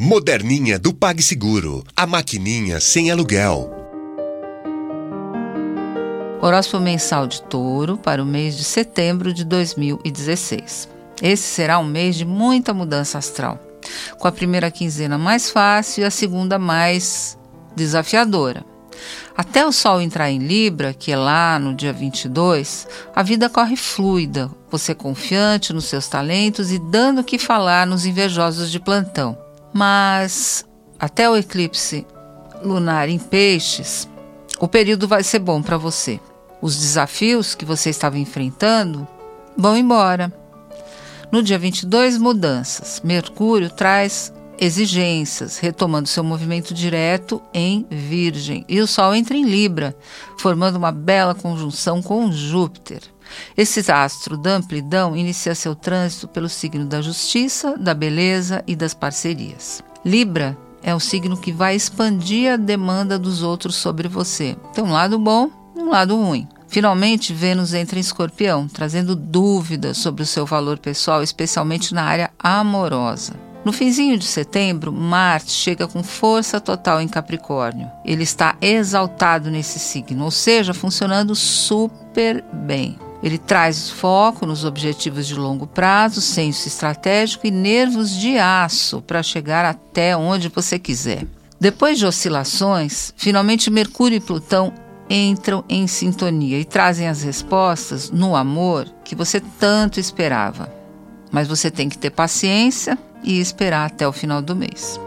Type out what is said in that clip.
Moderninha do PagSeguro. A maquininha sem aluguel. Horóscopo mensal de touro para o mês de setembro de 2016. Esse será um mês de muita mudança astral, com a primeira quinzena mais fácil e a segunda mais desafiadora. Até o Sol entrar em Libra, que é lá no dia 22, a vida corre fluida, você confiante nos seus talentos e dando o que falar nos invejosos de plantão. Mas até o eclipse lunar em Peixes, o período vai ser bom para você. Os desafios que você estava enfrentando vão embora. No dia 22, mudanças. Mercúrio traz exigências, retomando seu movimento direto em Virgem. E o Sol entra em Libra, formando uma bela conjunção com Júpiter. Esse astro da amplidão inicia seu trânsito pelo signo da justiça, da beleza e das parcerias. Libra é um signo que vai expandir a demanda dos outros sobre você. Tem um lado bom e um lado ruim. Finalmente, Vênus entra em escorpião, trazendo dúvidas sobre o seu valor pessoal, especialmente na área amorosa. No finzinho de setembro, Marte chega com força total em Capricórnio. Ele está exaltado nesse signo, ou seja, funcionando super bem. Ele traz foco nos objetivos de longo prazo, senso estratégico e nervos de aço para chegar até onde você quiser. Depois de oscilações, finalmente Mercúrio e Plutão entram em sintonia e trazem as respostas no amor que você tanto esperava. Mas você tem que ter paciência e esperar até o final do mês.